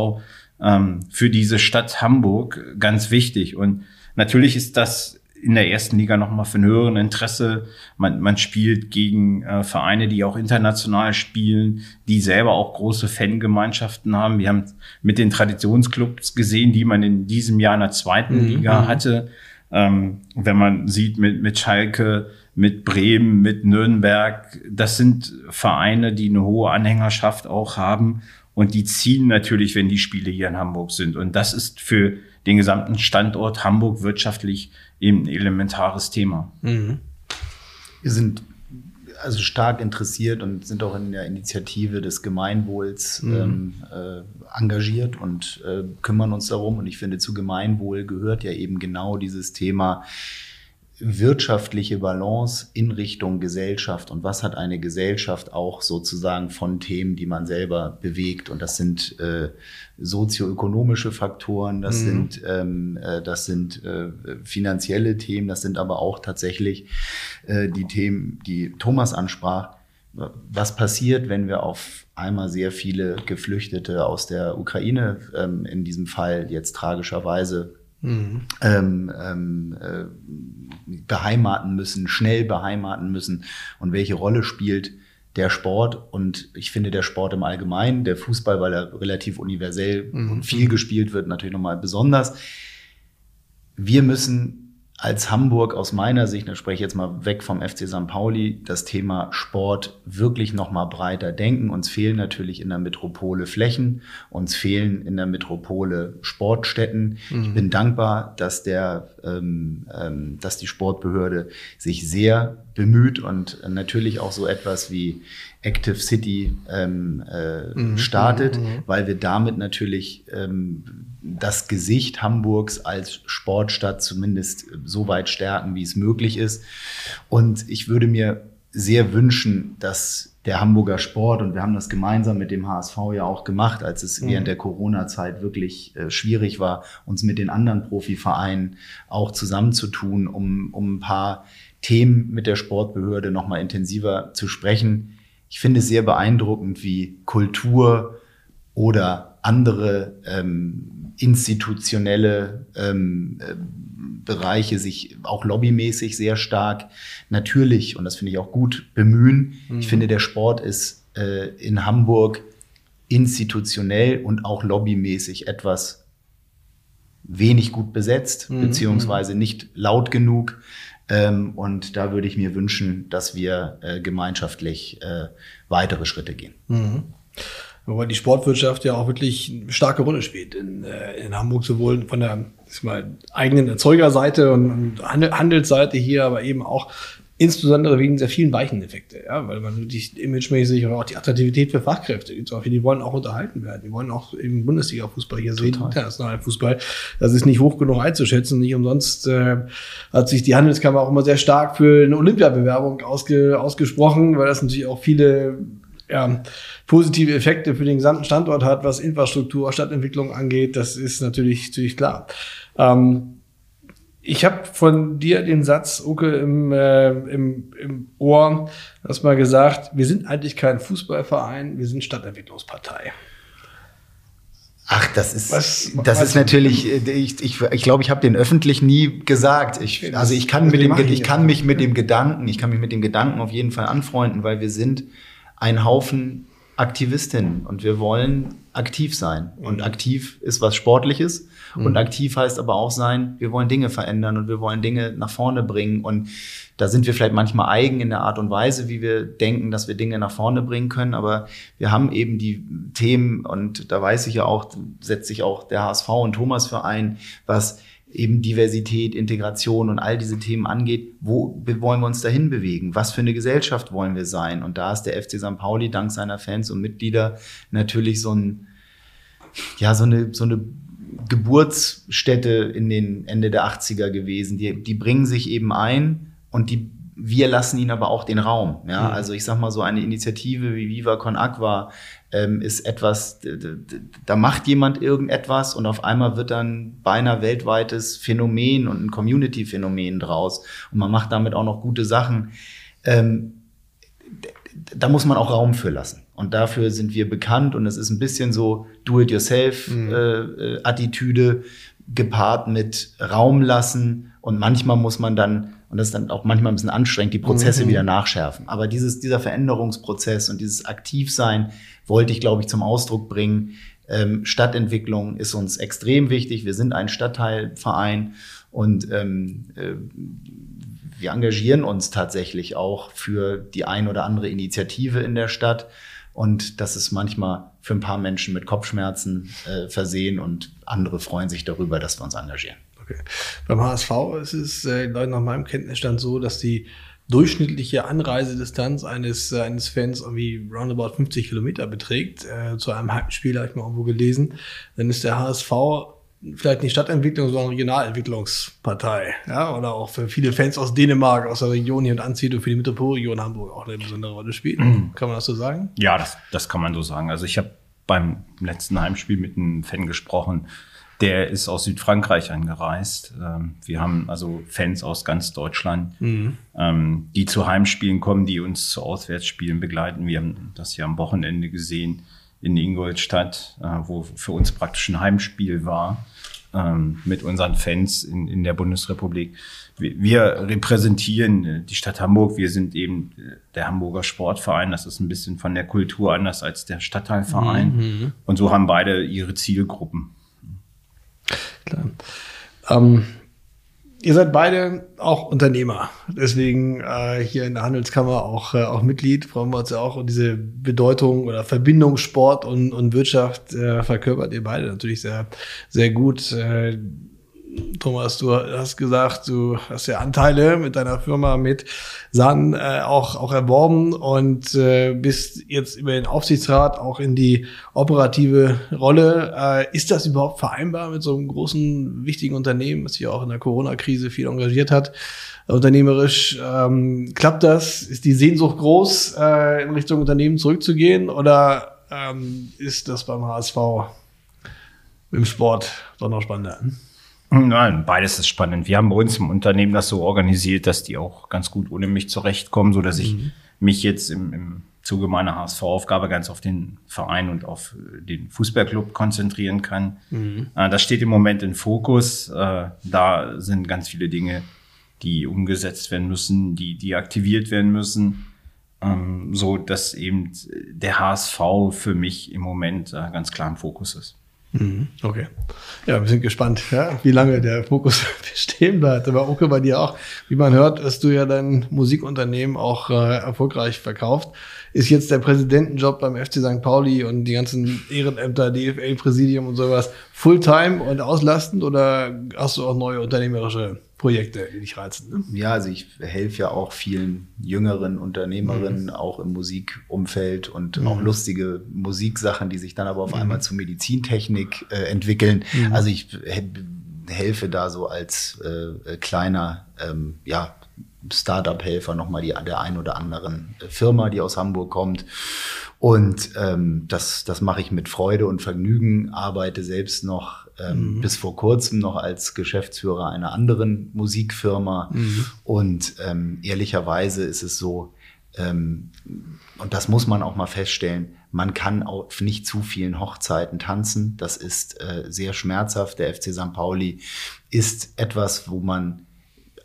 ähm, für diese Stadt Hamburg ganz wichtig. Und natürlich ist das in der ersten Liga nochmal für ein höheren Interesse. Man, man spielt gegen äh, Vereine, die auch international spielen, die selber auch große Fangemeinschaften haben. Wir haben mit den Traditionsclubs gesehen, die man in diesem Jahr in der zweiten mhm. Liga hatte. Ähm, wenn man sieht mit, mit Schalke, mit Bremen, mit Nürnberg, das sind Vereine, die eine hohe Anhängerschaft auch haben und die ziehen natürlich, wenn die Spiele hier in Hamburg sind. Und das ist für den gesamten Standort Hamburg wirtschaftlich eben ein elementares Thema. Mhm. Wir sind also stark interessiert und sind auch in der Initiative des Gemeinwohls mhm. ähm, äh, engagiert und äh, kümmern uns darum. Und ich finde, zu Gemeinwohl gehört ja eben genau dieses Thema wirtschaftliche Balance in Richtung Gesellschaft und was hat eine Gesellschaft auch sozusagen von Themen, die man selber bewegt. Und das sind äh, sozioökonomische Faktoren, das mhm. sind, ähm, äh, das sind äh, finanzielle Themen, das sind aber auch tatsächlich äh, die Themen, die Thomas ansprach. Was passiert, wenn wir auf einmal sehr viele Geflüchtete aus der Ukraine ähm, in diesem Fall jetzt tragischerweise Mhm. Ähm, ähm, äh, beheimaten müssen, schnell beheimaten müssen und welche Rolle spielt der Sport und ich finde der Sport im Allgemeinen, der Fußball, weil er relativ universell mhm. und viel gespielt wird, natürlich nochmal besonders. Wir müssen als Hamburg aus meiner Sicht, da spreche ich jetzt mal weg vom FC St. Pauli, das Thema Sport wirklich noch mal breiter denken. Uns fehlen natürlich in der Metropole Flächen, uns fehlen in der Metropole Sportstätten. Mhm. Ich bin dankbar, dass der, ähm, ähm, dass die Sportbehörde sich sehr bemüht und natürlich auch so etwas wie Active City ähm, äh, mhm. startet, mhm. weil wir damit natürlich ähm, das Gesicht Hamburgs als Sportstadt zumindest so weit stärken, wie es möglich ist. Und ich würde mir sehr wünschen, dass der Hamburger Sport, und wir haben das gemeinsam mit dem HSV ja auch gemacht, als es mhm. während der Corona-Zeit wirklich äh, schwierig war, uns mit den anderen Profivereinen auch zusammenzutun, um, um ein paar Themen mit der Sportbehörde nochmal intensiver zu sprechen. Ich finde es sehr beeindruckend, wie Kultur oder andere ähm, institutionelle ähm, äh, Bereiche sich auch lobbymäßig sehr stark natürlich, und das finde ich auch gut, bemühen. Mhm. Ich finde, der Sport ist äh, in Hamburg institutionell und auch lobbymäßig etwas wenig gut besetzt, mhm. beziehungsweise nicht laut genug. Ähm, und da würde ich mir wünschen, dass wir äh, gemeinschaftlich äh, weitere Schritte gehen. Mhm. Wobei die Sportwirtschaft ja auch wirklich eine starke Rolle spielt in, äh, in Hamburg, sowohl von der mal, eigenen Erzeugerseite und, Handelsseite hier, aber eben auch Insbesondere wegen der vielen weichen Effekte, ja, weil man wirklich imagemäßig oder auch die Attraktivität für Fachkräfte gibt. Die wollen auch unterhalten werden. Die wollen auch im Bundesliga-Fußball hier sehen, internationalen Fußball. Das ist nicht hoch genug einzuschätzen. Nicht umsonst äh, hat sich die Handelskammer auch immer sehr stark für eine Olympiabewerbung ausge, ausgesprochen, weil das natürlich auch viele ja, positive Effekte für den gesamten Standort hat, was Infrastruktur, Stadtentwicklung angeht. Das ist natürlich, natürlich klar. Ähm, ich habe von dir den Satz, Uke, im, äh, im, im Ohr, hast mal gesagt, wir sind eigentlich kein Fußballverein, wir sind Stadtentwicklungspartei. Ach, das ist, was, das ist natürlich, äh, ich, ich, ich glaube, ich habe den öffentlich nie gesagt. Ich, also ich kann, mit dem, ich kann mich mit dem Gedanken, ich kann mich mit dem Gedanken auf jeden Fall anfreunden, weil wir sind ein Haufen Aktivistinnen und wir wollen aktiv sein. Und mhm. aktiv ist was Sportliches. Und mhm. aktiv heißt aber auch sein, wir wollen Dinge verändern und wir wollen Dinge nach vorne bringen. Und da sind wir vielleicht manchmal eigen in der Art und Weise, wie wir denken, dass wir Dinge nach vorne bringen können. Aber wir haben eben die Themen und da weiß ich ja auch, setzt sich auch der HSV und Thomas für ein, was eben Diversität, Integration und all diese Themen angeht, wo wollen wir uns dahin bewegen? Was für eine Gesellschaft wollen wir sein? Und da ist der FC St. Pauli dank seiner Fans und Mitglieder natürlich so ein, ja, so eine, so eine Geburtsstätte in den Ende der 80er gewesen. Die, die bringen sich eben ein und die, wir lassen ihnen aber auch den Raum. Ja, mhm. also ich sag mal so eine Initiative wie Viva Con Aqua ähm, ist etwas, da macht jemand irgendetwas und auf einmal wird dann beinahe weltweites Phänomen und ein Community-Phänomen draus und man macht damit auch noch gute Sachen. Ähm, da muss man auch Raum für lassen. Und dafür sind wir bekannt und es ist ein bisschen so Do-it-yourself-Attitüde. Mhm. Äh, gepaart mit Raum lassen und manchmal muss man dann und das ist dann auch manchmal ein bisschen anstrengend, die Prozesse mhm. wieder nachschärfen. Aber dieses, dieser Veränderungsprozess und dieses Aktivsein wollte ich, glaube ich, zum Ausdruck bringen. Ähm, Stadtentwicklung ist uns extrem wichtig. Wir sind ein Stadtteilverein und ähm, äh, wir engagieren uns tatsächlich auch für die ein oder andere Initiative in der Stadt. Und das ist manchmal für ein paar Menschen mit Kopfschmerzen äh, versehen und andere freuen sich darüber, dass wir uns engagieren. Okay. Beim HSV ist es äh, nach meinem Kenntnisstand so, dass die durchschnittliche Anreisedistanz eines, äh, eines Fans irgendwie roundabout 50 Kilometer beträgt, äh, zu einem Heimspiel, habe ich mal irgendwo gelesen, dann ist der HSV vielleicht nicht Stadtentwicklung, sondern Regionalentwicklungspartei. Ja, oder auch für viele Fans aus Dänemark, aus der Region hier und Anziehung für die Metropolregion Hamburg auch eine besondere Rolle spielt. Mhm. Kann man das so sagen? Ja, das, das kann man so sagen. Also ich habe beim letzten Heimspiel mit einem Fan gesprochen, der ist aus Südfrankreich angereist. Ähm, wir haben also Fans aus ganz Deutschland, mhm. Ähm, die zu Heimspielen kommen, die uns zu Auswärtsspielen begleiten. Wir haben das ja am Wochenende gesehen in Ingolstadt, äh, wo für uns praktisch ein Heimspiel war ähm, mit unseren Fans in, in der Bundesrepublik. Wir, wir repräsentieren äh, die Stadt Hamburg. Wir sind eben äh, der Hamburger Sportverein. Das ist ein bisschen von der Kultur anders als der Stadtteilverein. Mhm. Und so haben beide ihre Zielgruppen. Klar. Ähm, Ihr seid beide auch Unternehmer, deswegen äh, hier in der Handelskammer auch, äh, auch Mitglied, freuen wir uns ja auch. Und diese Bedeutung oder Verbindung Sport und, und Wirtschaft äh, verkörpert ihr beide natürlich sehr, sehr gut. Äh, Thomas, du hast gesagt, du hast ja Anteile mit deiner Firma mit San äh, auch, auch erworben und äh, bist jetzt über den Aufsichtsrat auch in die operative Rolle. Äh, ist das überhaupt vereinbar mit so einem großen, wichtigen Unternehmen, das sich auch in der Corona-Krise viel engagiert hat? Unternehmerisch ähm, klappt das? Ist die Sehnsucht groß, äh, in Richtung Unternehmen zurückzugehen oder ähm, ist das beim HSV im Sport doch noch spannender? Nein, beides ist spannend. Wir haben bei uns im Unternehmen das so organisiert, dass die auch ganz gut ohne mich zurechtkommen, so dass ich mhm. mich jetzt im, im Zuge meiner HSV-Aufgabe ganz auf den Verein und auf den Fußballclub konzentrieren kann. Mhm. Äh, das steht im Moment im Fokus. Äh, da sind ganz viele Dinge, die umgesetzt werden müssen, die, die aktiviert werden müssen. Ähm, so dass eben der HSV für mich im Moment äh, ganz klar im Fokus ist. Mhm, okay. Ja, wir sind gespannt, ja, wie lange der Fokus bestehen bleibt. Aber okay, bei dir auch. Wie man hört, hast du ja dein Musikunternehmen auch äh, erfolgreich verkauft. Ist jetzt der Präsidentenjob beim FC St. Pauli und die ganzen Ehrenämter, DFL-Präsidium und sowas Fulltime und auslastend oder hast du auch neue unternehmerische Projekte, die dich reizen. Ne? Ja, also ich helfe ja auch vielen jüngeren Unternehmerinnen, mhm. auch im Musikumfeld und mhm. auch lustige Musiksachen, die sich dann aber auf mhm. einmal zur Medizintechnik äh, entwickeln. Mhm. Also ich helfe da so als äh, kleiner, ähm, ja, Startup-Helfer nochmal die, der ein oder anderen Firma, die aus Hamburg kommt. Und ähm, das, das mache ich mit Freude und Vergnügen, arbeite selbst noch ähm, mhm. bis vor kurzem noch als Geschäftsführer einer anderen Musikfirma. Mhm. Und ähm, ehrlicherweise ist es so, ähm, und das muss man auch mal feststellen, man kann auf nicht zu vielen Hochzeiten tanzen. Das ist äh, sehr schmerzhaft. Der FC St. Pauli ist etwas, wo man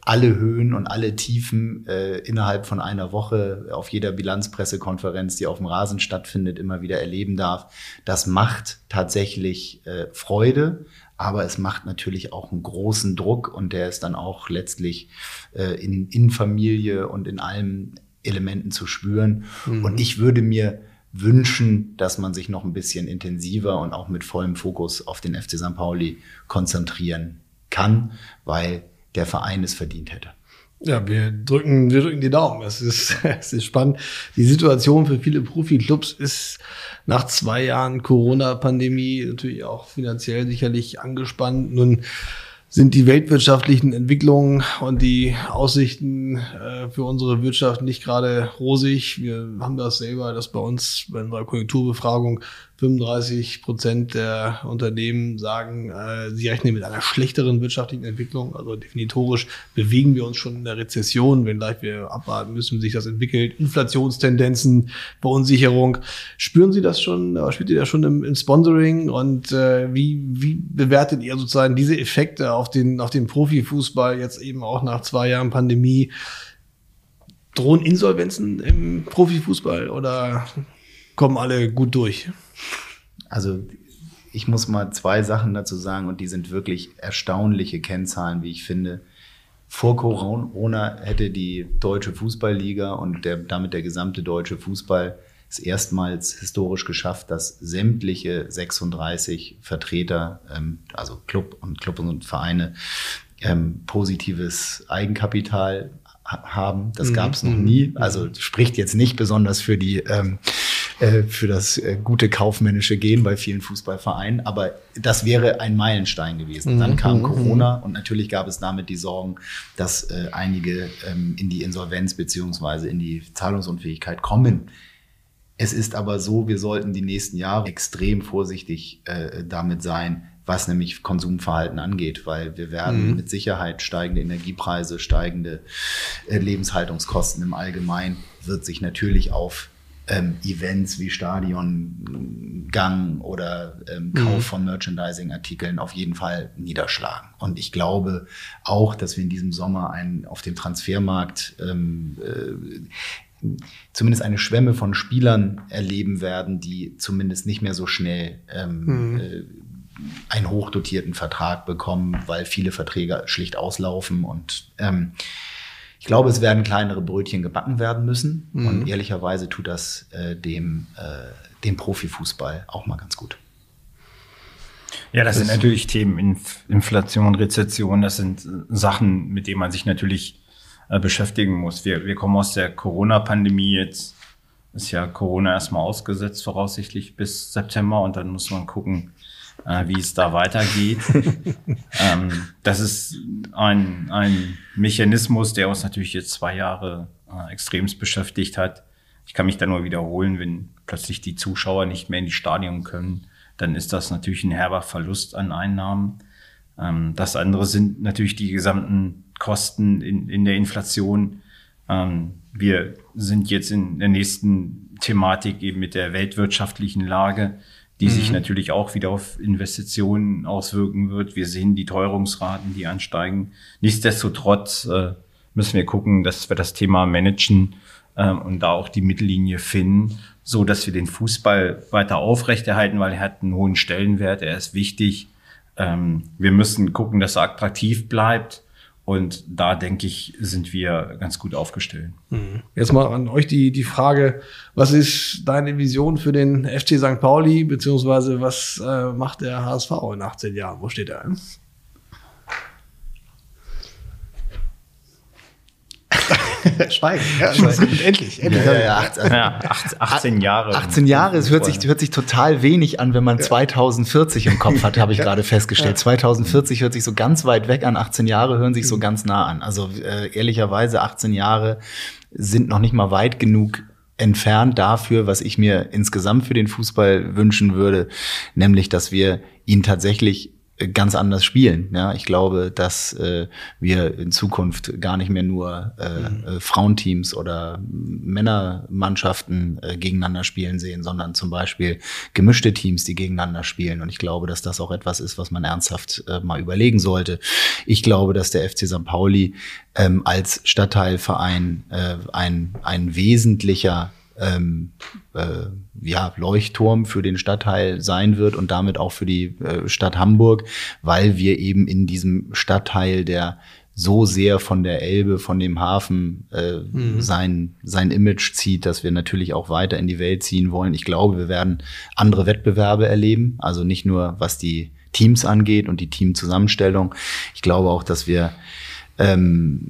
alle Höhen und alle Tiefen äh, innerhalb von einer Woche auf jeder Bilanzpressekonferenz, die auf dem Rasen stattfindet, immer wieder erleben darf. Das macht tatsächlich äh, Freude, aber es macht natürlich auch einen großen Druck und der ist dann auch letztlich äh, in, in Familie und in allen Elementen zu spüren. Mhm. Und ich würde mir wünschen, dass man sich noch ein bisschen intensiver und auch mit vollem Fokus auf den FC St. Pauli konzentrieren kann, weil der Verein es verdient hätte. Ja, wir drücken, wir drücken die Daumen. Es ist, es ist spannend. Die Situation für viele Profiklubs ist nach zwei Jahren Corona-Pandemie natürlich auch finanziell sicherlich angespannt. Nun sind die weltwirtschaftlichen Entwicklungen und die Aussichten äh, für unsere Wirtschaft nicht gerade rosig. Wir haben das selber, dass bei uns bei unserer Konjunkturbefragung 35 Prozent der Unternehmen sagen, äh, sie rechnen mit einer schlechteren wirtschaftlichen Entwicklung. Also definitorisch bewegen wir uns schon in der Rezession, wenngleich wir abwarten müssen, wie sich das entwickelt. Inflationstendenzen, Verunsicherung. Spüren Sie das schon, spürt ihr das schon im, im Sponsoring? Und äh, wie, wie bewertet ihr sozusagen diese Effekte auf den, auf den Profifußball jetzt eben auch nach zwei Jahren Pandemie? Drohen Insolvenzen im Profifußball oder kommen alle gut durch? Also ich muss mal zwei Sachen dazu sagen und die sind wirklich erstaunliche Kennzahlen, wie ich finde. Vor Corona hätte die deutsche Fußballliga und der, damit der gesamte deutsche Fußball es erstmals historisch geschafft, dass sämtliche 36 Vertreter, ähm, also Club und Club und Vereine, ähm, positives Eigenkapital haben. Das mhm. gab es noch nie. Also spricht jetzt nicht besonders für die ähm, äh, für das äh, gute kaufmännische Gehen bei vielen Fußballvereinen. Aber das wäre ein Meilenstein gewesen. Dann mhm. kam mhm. Corona und natürlich gab es damit die Sorgen, dass äh, einige ähm, in die Insolvenz beziehungsweise in die Zahlungsunfähigkeit kommen. Es ist aber so, wir sollten die nächsten Jahre extrem vorsichtig äh, damit sein, was nämlich Konsumverhalten angeht, weil wir werden mhm. mit Sicherheit steigende Energiepreise, steigende äh, Lebenshaltungskosten im Allgemeinen wird sich natürlich auf ähm, Events wie Stadiongang oder ähm, Kauf mhm. von Merchandising-Artikeln auf jeden Fall niederschlagen. Und ich glaube auch, dass wir in diesem Sommer einen auf dem Transfermarkt ähm, äh, zumindest eine Schwemme von Spielern erleben werden, die zumindest nicht mehr so schnell ähm, mhm. äh, einen hochdotierten Vertrag bekommen, weil viele Verträge schlicht auslaufen. Und ähm, ich glaube, es werden kleinere Brötchen gebacken werden müssen. Mhm. Und ehrlicherweise tut das äh, dem, äh, dem Profifußball auch mal ganz gut. Ja, das, das sind natürlich Themen Inf Inflation, Rezession, das sind Sachen, mit denen man sich natürlich äh, beschäftigen muss. Wir, wir kommen aus der Corona-Pandemie jetzt ist ja Corona erstmal ausgesetzt, voraussichtlich bis September und dann muss man gucken, äh, wie es da weitergeht. ähm, das ist ein, ein Mechanismus, der uns natürlich jetzt zwei Jahre äh, extremst beschäftigt hat. Ich kann mich da nur wiederholen, wenn plötzlich die Zuschauer nicht mehr in die Stadion können, dann ist das natürlich ein herber Verlust an Einnahmen. Ähm, das andere sind natürlich die gesamten Kosten in, in der Inflation. Ähm, wir sind jetzt in der nächsten Thematik eben mit der weltwirtschaftlichen Lage die mhm. sich natürlich auch wieder auf Investitionen auswirken wird. Wir sehen die Teuerungsraten, die ansteigen. Nichtsdestotrotz äh, müssen wir gucken, dass wir das Thema managen äh, und da auch die Mittellinie finden, so dass wir den Fußball weiter aufrechterhalten, weil er hat einen hohen Stellenwert, er ist wichtig. Ähm, wir müssen gucken, dass er attraktiv bleibt und da denke ich, sind wir ganz gut aufgestellt. Mhm. Jetzt mal an euch die, die Frage, was ist deine Vision für den FC St. Pauli, beziehungsweise was äh, macht der HSV in 18 Jahren? Wo steht er? Schweigen. Ja, Schweigen. Endlich, endlich. Ja, ja, ja, 18, ja, 18 Jahre. 18 Jahre, es hört sich, hört sich total wenig an, wenn man 2040 im Kopf hat, habe ich gerade festgestellt. 2040 hört sich so ganz weit weg an, 18 Jahre hören sich so ganz nah an. Also äh, ehrlicherweise 18 Jahre sind noch nicht mal weit genug entfernt dafür, was ich mir insgesamt für den Fußball wünschen würde, nämlich dass wir ihn tatsächlich ganz anders spielen. Ja, ich glaube, dass äh, wir in Zukunft gar nicht mehr nur äh, mhm. Äh, Frauenteams oder Männermannschaften äh, gegeneinander spielen sehen, sondern zum Beispiel gemischte Teams, die gegeneinander spielen. Und ich glaube, dass das auch etwas ist, was man ernsthaft äh, mal überlegen sollte. Ich glaube, dass der FC St. Pauli ähm, als Stadtteilverein äh, ein, ein wesentlicher ähm, äh, ja, Leuchtturm für den Stadtteil sein wird und damit auch für die äh, Stadt Hamburg, weil wir eben in diesem Stadtteil, der so sehr von der Elbe, von dem Hafen äh, mhm. sein, sein Image zieht, dass wir natürlich auch weiter in die Welt ziehen wollen. Ich glaube, wir werden andere Wettbewerbe erleben, also nicht nur was die Teams angeht und die Teamzusammenstellung. Ich glaube auch, dass wir ähm,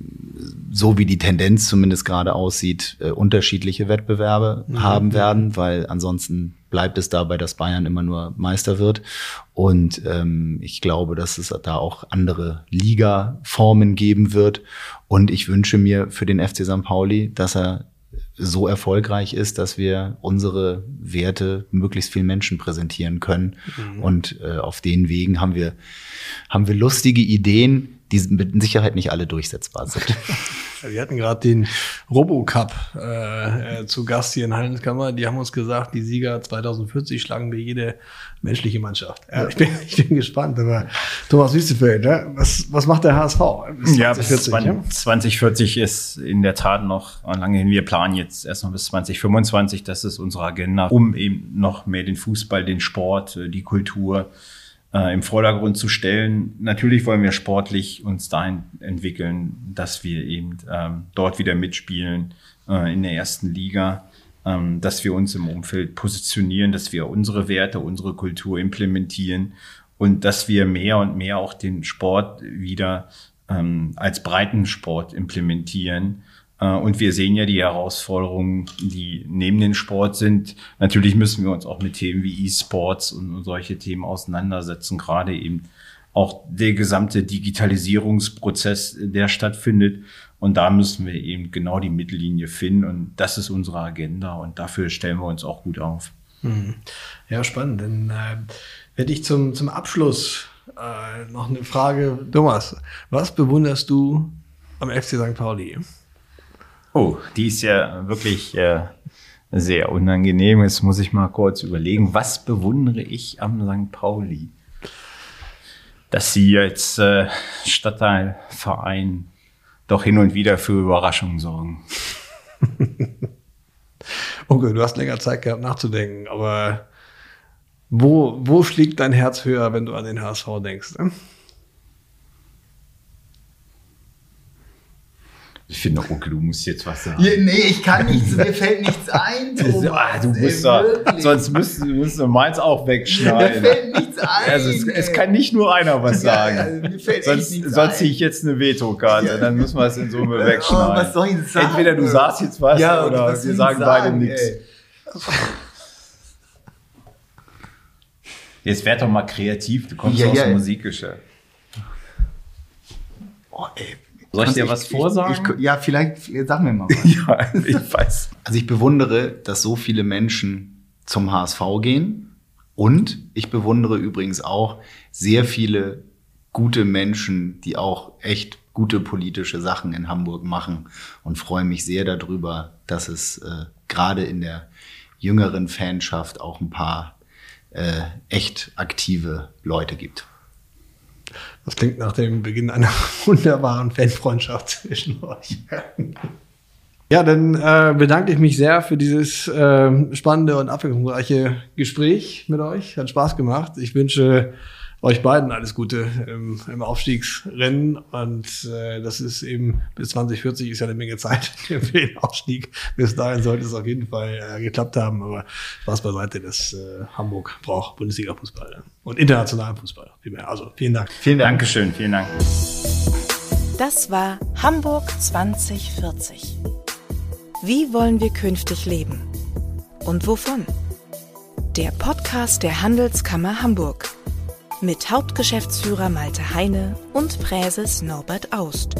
so wie die Tendenz zumindest gerade aussieht, äh, unterschiedliche Wettbewerbe mhm. haben werden, weil ansonsten bleibt es dabei, dass Bayern immer nur Meister wird. Und ähm, ich glaube, dass es da auch andere Liga-Formen geben wird. Und ich wünsche mir für den FC St. Pauli, dass er so erfolgreich ist, dass wir unsere Werte möglichst vielen Menschen präsentieren können. Mhm. Und äh, auf den Wegen haben wir, haben wir lustige Ideen, die mit Sicherheit nicht alle durchsetzbar sind. Wir hatten gerade den Robocup äh, äh, zu Gast hier in Handelskammer. Die haben uns gesagt, die Sieger 2040 schlagen wir jede menschliche Mannschaft. Ja, ich, bin, ich bin gespannt. Aber Thomas Wüstefeld, ne? was, was macht der HSV? Bis 2040, ja, bis 20, ja? 2040 ist in der Tat noch lange hin. Wir planen jetzt erstmal bis 2025. Das ist unsere Agenda, um eben noch mehr den Fußball, den Sport, die Kultur äh, im Vordergrund zu stellen. Natürlich wollen wir sportlich uns dahin entwickeln, dass wir eben ähm, dort wieder mitspielen äh, in der ersten Liga, ähm, dass wir uns im Umfeld positionieren, dass wir unsere Werte, unsere Kultur implementieren und dass wir mehr und mehr auch den Sport wieder ähm, als Breitensport implementieren und wir sehen ja die Herausforderungen, die neben dem Sport sind. Natürlich müssen wir uns auch mit Themen wie E-Sports und solche Themen auseinandersetzen, gerade eben auch der gesamte Digitalisierungsprozess, der stattfindet. Und da müssen wir eben genau die Mittellinie finden. Und das ist unsere Agenda. Und dafür stellen wir uns auch gut auf. Hm. Ja, spannend. Dann äh, hätte ich zum, zum Abschluss äh, noch eine Frage. Thomas, was bewunderst du am FC St. Pauli? Oh, die ist ja wirklich äh, sehr unangenehm. Jetzt muss ich mal kurz überlegen, was bewundere ich am St. Pauli? Dass sie als äh, Stadtteilverein doch hin und wieder für Überraschungen sorgen. okay, du hast länger Zeit gehabt nachzudenken, aber wo, wo schlägt dein Herz höher, wenn du an den HSV denkst? Ne? Ich finde, Onkel, du musst jetzt was sagen. Ja, nee, ich kann nichts, mir fällt nichts ein. Thomas, ah, du musst doch, sonst müsst, müsst du meins auch wegschneiden. Mir fällt nichts ein. Also es, es, kann nicht nur einer was sagen. Ja, also mir fällt sonst sonst ziehe ich jetzt eine Vetokarte, ja. dann müssen wir es in Summe oh, wegschneiden. Oh, was soll ich sagen? Entweder du sagst jetzt was ja, oder was wir sagen, sagen beide nichts. Jetzt werd doch mal kreativ, du kommst ja, aus dem Musikgeschäft. Oh, ey, soll ich dir was vorsagen? Ich, ja, vielleicht, sag mir mal was. ja, ich weiß. Also ich bewundere, dass so viele Menschen zum HSV gehen. Und ich bewundere übrigens auch sehr viele gute Menschen, die auch echt gute politische Sachen in Hamburg machen und freue mich sehr darüber, dass es äh, gerade in der jüngeren Fanschaft auch ein paar äh, echt aktive Leute gibt. Das klingt nach dem Beginn einer wunderbaren Fanfreundschaft zwischen euch. Ja, dann äh, bedanke ich mich sehr für dieses äh, spannende und abwechslungsreiche Gespräch mit euch. Hat Spaß gemacht. Ich wünsche euch beiden alles Gute im, im Aufstiegsrennen. Und äh, das ist eben bis 2040 ist ja eine Menge Zeit für den Aufstieg. Bis dahin sollte es auf jeden Fall äh, geklappt haben. Aber Spaß beiseite, dass äh, Hamburg braucht Bundesliga-Fußball und internationalen Fußball. Also vielen Dank. Vielen Dank. Dankeschön, vielen Dank. Das war Hamburg 2040. Wie wollen wir künftig leben? Und wovon? Der Podcast der Handelskammer Hamburg mit Hauptgeschäftsführer Malte Heine und Präses Norbert Aust.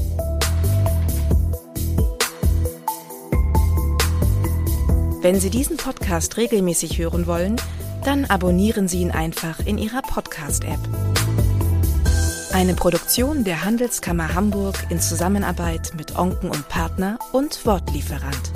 Wenn Sie diesen Podcast regelmäßig hören wollen, dann abonnieren Sie ihn einfach in Ihrer Podcast-App. Eine Produktion der Handelskammer Hamburg in Zusammenarbeit mit Onken und Partner und Wortlieferant.